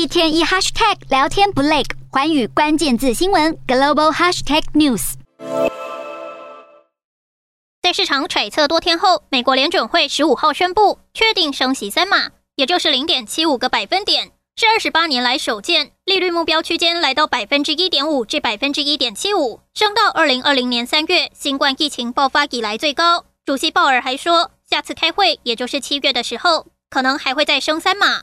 一天一 hashtag 聊天不累，寰宇关键字新闻 global hashtag news。在市场揣测多天后，美国联准会十五号宣布确定升息三码，也就是零点七五个百分点，是二十八年来首见，利率目标区间来到百分之一点五至百分之一点七五，升到二零二零年三月新冠疫情爆发以来最高。主席鲍尔还说，下次开会也就是七月的时候，可能还会再升三码。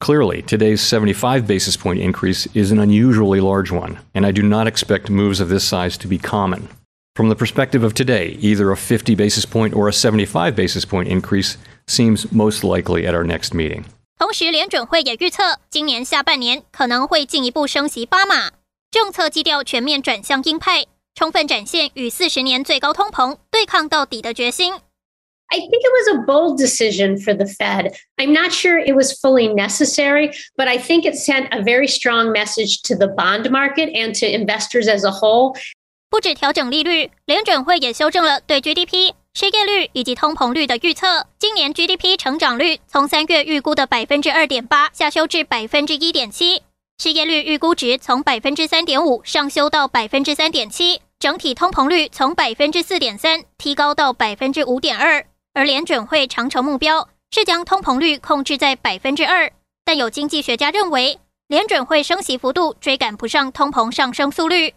Clearly, today's 75 basis point increase is an unusually large one, and I do not expect moves of this size to be common. From the perspective of today, either a 50 basis point or a 75 basis point increase seems most likely at our next meeting. 同时，联准会也预测，今年下半年可能会进一步升息八码，政策基调全面转向鹰派，充分展现与四十年最高通膨对抗到底的决心。 I think it was a bold decision for the Fed. I'm not sure it was fully necessary, but I think it sent a very strong message to the bond market and to investors as a whole. 不止调整利率，联准会也修正了对 GDP、失业率以及通膨率的预测。今年 GDP 成长率从三月预估的百分之二点八下修至百分之一点七，失业率预估值从百分之三点五上修到百分之三点七，整体通膨率从百分之四点三提高到百分之五点二。而联准会长程目标是将通膨率控制在百分之二，但有经济学家认为，联准会升息幅度追赶不上通膨上升速率。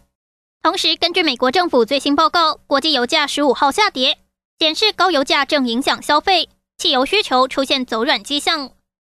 同时，根据美国政府最新报告，国际油价十五号下跌，显示高油价正影响消费，汽油需求出现走软迹象。